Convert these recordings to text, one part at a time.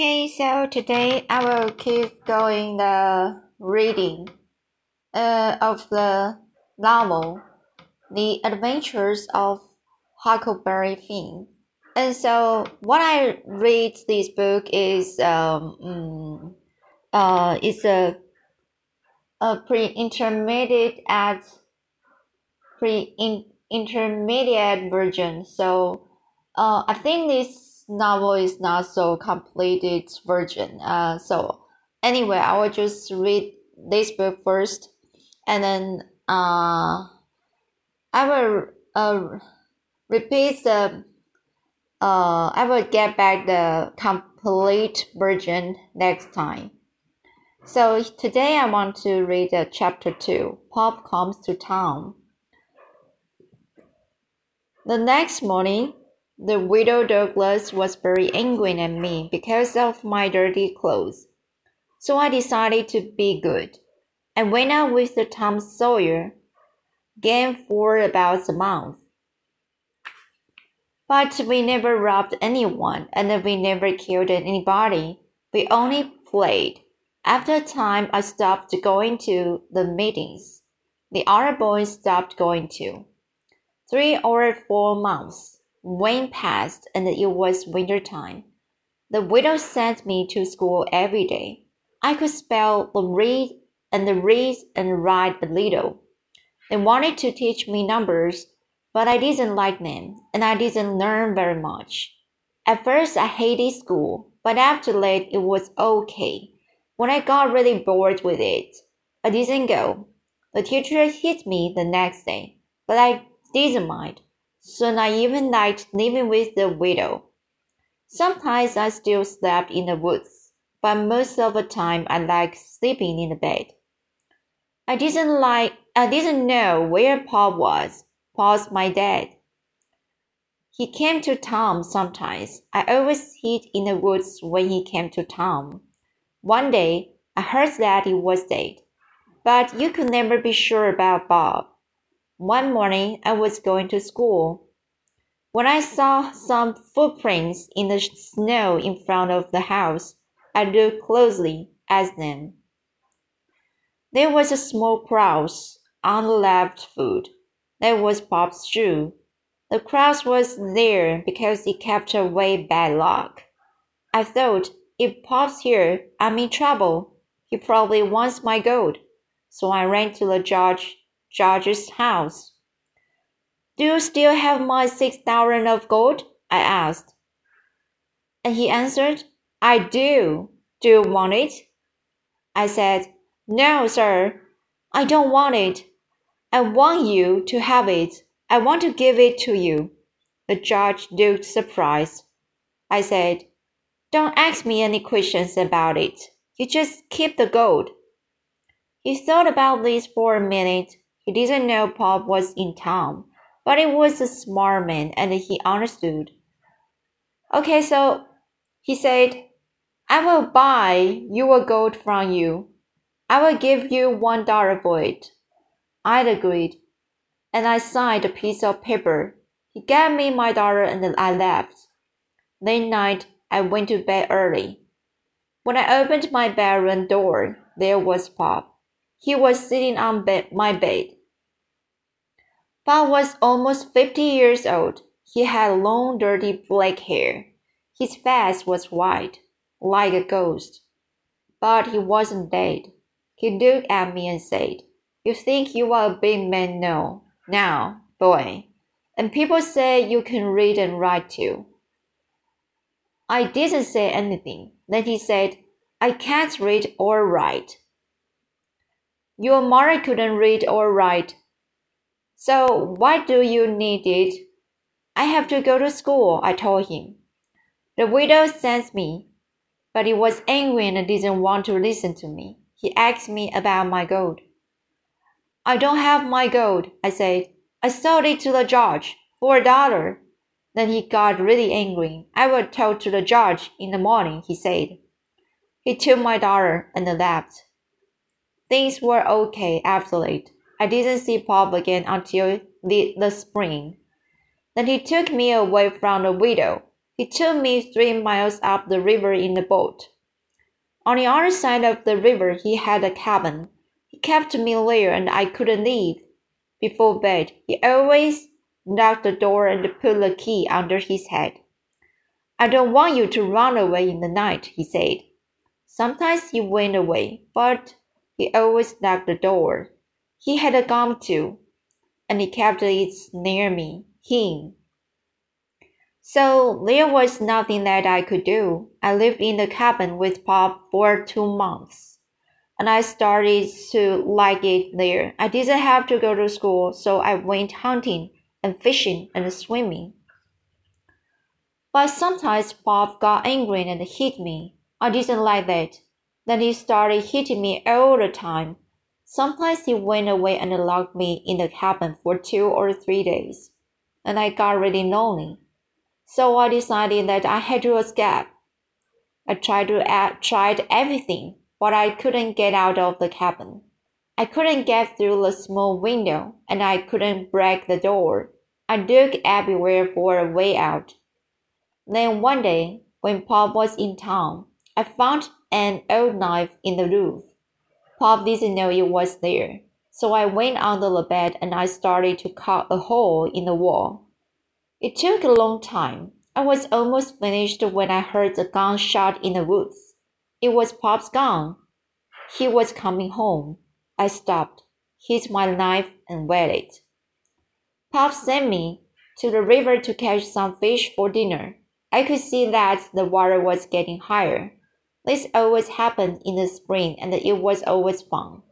Okay, so today I will keep going the reading uh, of the novel The Adventures of Huckleberry Finn. And so what I read this book is um mm, uh it's a a pre-intermediate at pre intermediate version. So uh I think this novel is not so completed version. Uh, so anyway, I will just read this book first, and then uh, I will uh, repeat the. Uh, I will get back the complete version next time. So today I want to read uh, chapter 2 Pop Comes to Town. The next morning, the widow Douglas was very angry at me because of my dirty clothes. So I decided to be good. I went out with the Tom Sawyer game for about a month. But we never robbed anyone and we never killed anybody. We only played. After a time, I stopped going to the meetings. The other boys stopped going too. Three or four months went passed, and it was winter time. The widow sent me to school every day. I could spell the read and read and write a little. They wanted to teach me numbers, but I didn't like them and I didn't learn very much. At first, I hated school, but after that, it was okay. When I got really bored with it, I didn't go. The teacher hit me the next day, but I didn't mind. Soon I even liked living with the widow. Sometimes I still slept in the woods, but most of the time I liked sleeping in the bed. I didn't like I didn't know where Pop was. Pop's my dad. He came to town sometimes. I always hid in the woods when he came to town. One day I heard that he was dead, but you could never be sure about Pop. One morning I was going to school. When I saw some footprints in the snow in front of the house, I looked closely at them. There was a small cross on the left foot. That was Pop's shoe. The cross was there because it kept away bad luck. I thought, if Pop's here, I'm in trouble. He probably wants my gold. So I ran to the judge George's house. Do you still have my six thousand of gold? I asked. And he answered, I do. Do you want it? I said, No, sir. I don't want it. I want you to have it. I want to give it to you. The judge looked surprised. I said, Don't ask me any questions about it. You just keep the gold. He thought about this for a minute he didn't know Pop was in town, but he was a smart man and he understood. Okay, so he said, I will buy your gold from you. I will give you one dollar for it. I agreed, and I signed a piece of paper. He gave me my dollar and then I left. That night, I went to bed early. When I opened my bedroom door, there was Pop. He was sitting on my bed. Pop was almost fifty years old. He had long, dirty black hair. His face was white, like a ghost. But he wasn't dead. He looked at me and said, You think you are a big man now, now, boy, and people say you can read and write too. I didn't say anything. Then he said, I can't read or write. Your mother couldn't read or write. So why do you need it? I have to go to school, I told him. The widow sent me, but he was angry and didn't want to listen to me. He asked me about my gold. I don't have my gold, I said. I sold it to the judge for a dollar. Then he got really angry. I will tell to the judge in the morning, he said. He took my dollar and left. Things were okay after that. I didn't see Pop again until the, the spring. Then he took me away from the widow. He took me three miles up the river in a boat. On the other side of the river, he had a cabin. He kept me there and I couldn't leave. Before bed, he always locked the door and put the key under his head. I don't want you to run away in the night, he said. Sometimes he went away, but he always locked the door. He had a gun too, and he kept it near me, him. So there was nothing that I could do. I lived in the cabin with Pop for two months, and I started to like it there. I didn't have to go to school, so I went hunting and fishing and swimming. But sometimes Pop got angry and hit me. I didn't like that. Then he started hitting me all the time. Sometimes he went away and locked me in the cabin for two or three days, and I got really lonely. So I decided that I had to escape. I tried to add, tried everything, but I couldn't get out of the cabin. I couldn't get through the small window, and I couldn't break the door. I dug everywhere for a way out. Then one day, when Pop was in town, I found an old knife in the roof. Pop didn't know it was there, so I went under the bed and I started to cut a hole in the wall. It took a long time. I was almost finished when I heard a gunshot in the woods. It was Pop's gun. He was coming home. I stopped, hid my knife, and waited. Pop sent me to the river to catch some fish for dinner. I could see that the water was getting higher. This always happened in the spring and it was always fun.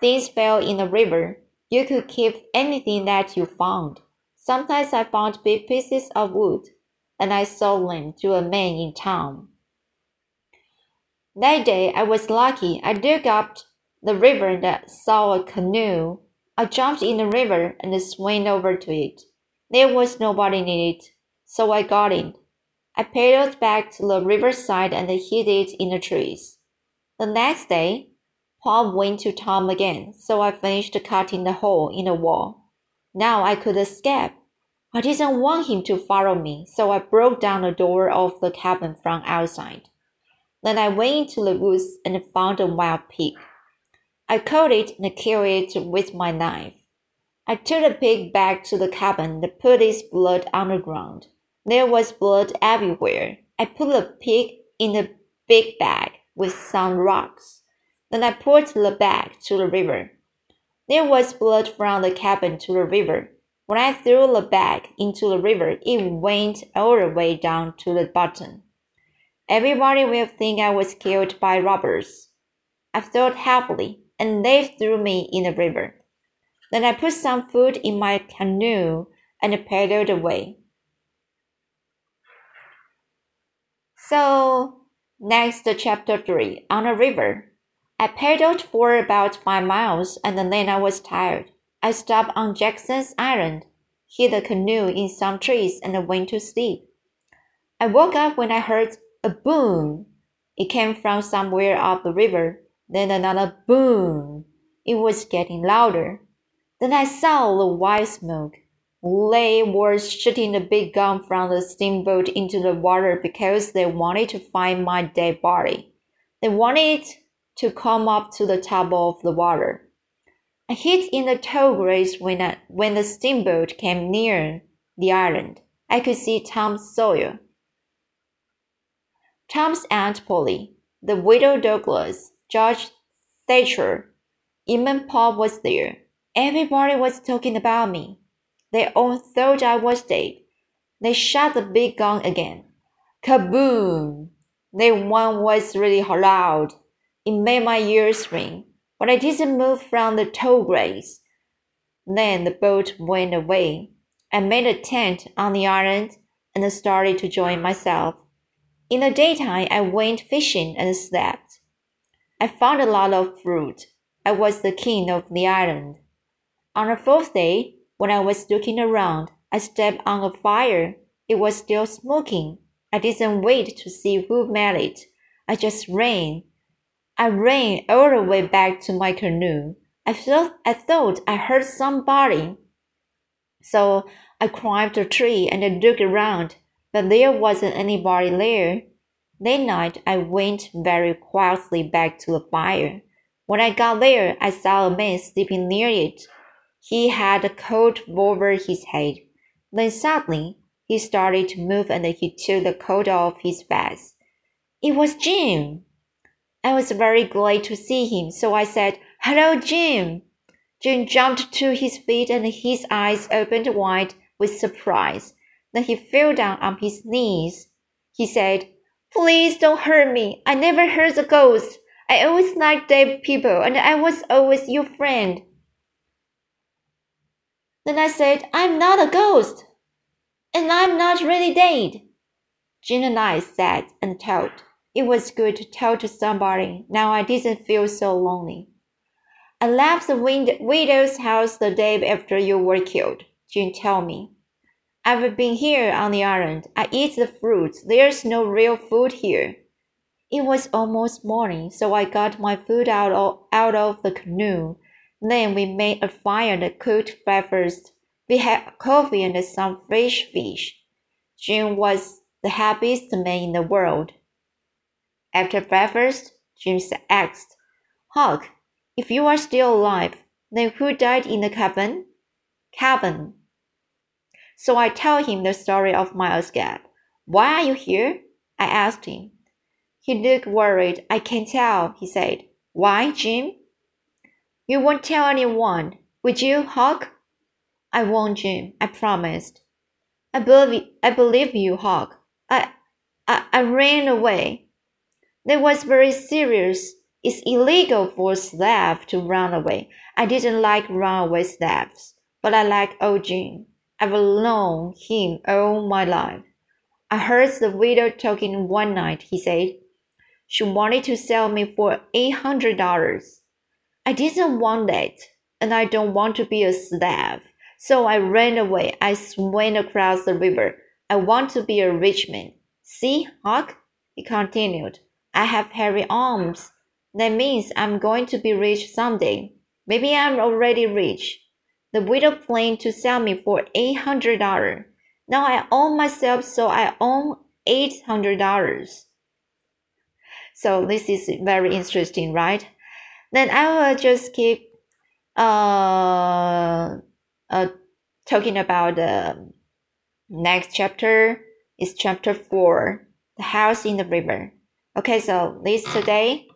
Things fell in the river. You could keep anything that you found. Sometimes I found big pieces of wood, and I sold them to a man in town. That day I was lucky. I dug up the river and saw a canoe. I jumped in the river and swam over to it. There was nobody in it, so I got in. I paddled back to the riverside and hid it in the trees. The next day, Pop went to Tom again, so I finished cutting the hole in the wall. Now I could escape. I didn't want him to follow me, so I broke down the door of the cabin from outside. Then I went into the woods and found a wild pig. I caught it and killed it with my knife. I took the pig back to the cabin and put its blood underground. There was blood everywhere. I put the pig in a big bag with some rocks. Then I put the bag to the river. There was blood from the cabin to the river. When I threw the bag into the river, it went all the way down to the bottom. Everybody will think I was killed by robbers. I thought happily, and they threw me in the river. Then I put some food in my canoe and paddled away. So, next chapter 3 on a river. I paddled for about five miles and then I was tired. I stopped on Jackson's Island, hid the canoe in some trees, and went to sleep. I woke up when I heard a boom. It came from somewhere up the river. Then another boom. It was getting louder. Then I saw the white smoke. They were shooting a big gun from the steamboat into the water because they wanted to find my dead body. They wanted to come up to the top of the water. I hid in the tall grass when, I, when the steamboat came near the island. I could see Tom Sawyer. Tom's Aunt Polly, the widow Douglas, George Thatcher, even Pop was there. Everybody was talking about me. They all thought I was dead. They shot the big gun again. Kaboom! The one was really loud. It made my ears ring, but I didn't move from the tall grass. Then the boat went away. I made a tent on the island and started to join myself. In the daytime, I went fishing and slept. I found a lot of fruit. I was the king of the island. On the fourth day, when I was looking around, I stepped on a fire. It was still smoking. I didn't wait to see who made it. I just ran. I ran all the way back to my canoe. I thought I thought I heard somebody. So I climbed a tree and I looked around. but there wasn't anybody there. That night, I went very quietly back to the fire. When I got there, I saw a man sleeping near it. He had a coat over his head. Then suddenly, he started to move and he took the coat off his face. It was Jim. I was very glad to see him, so I said, Hello, Jim. Jim jumped to his feet and his eyes opened wide with surprise. Then he fell down on his knees. He said, Please don't hurt me. I never hurt a ghost. I always liked dead people and I was always your friend. Then I said, I'm not a ghost. And I'm not really dead. Jim and I sat and talked. It was good to tell to somebody. Now I didn't feel so lonely. I left the widow's house the day after you were killed. Jim told me. I've been here on the island. I eat the fruits. There's no real food here. It was almost morning, so I got my food out of, out of the canoe. Then we made a fire and cooked breakfast. We had coffee and some fresh fish. Jim was the happiest man in the world. After breakfast, James asked, Huck, if you are still alive, then who died in the cabin? Cabin. So I tell him the story of my escape. Why are you here? I asked him. He looked worried. I can't tell, he said. Why, Jim? You won't tell anyone, would you, Huck? I won't, Jim. I promised. I believe, I believe you, Huck. I, I, I ran away. That was very serious. It's illegal for a slave to run away. I didn't like runaway slaves, but I like old Jim. I've known him all my life. I heard the widow talking one night. He said she wanted to sell me for eight hundred dollars. I didn't want that, and I don't want to be a slave. So I ran away. I swam across the river. I want to be a rich man. See, Huck? He continued. I have hairy arms. That means I'm going to be rich someday. Maybe I'm already rich. The widow planned to sell me for eight hundred dollars. Now I own myself, so I own eight hundred dollars. So this is very interesting, right? Then I will just keep uh, uh talking about the next chapter. Is chapter four, the house in the river. Okay, so this today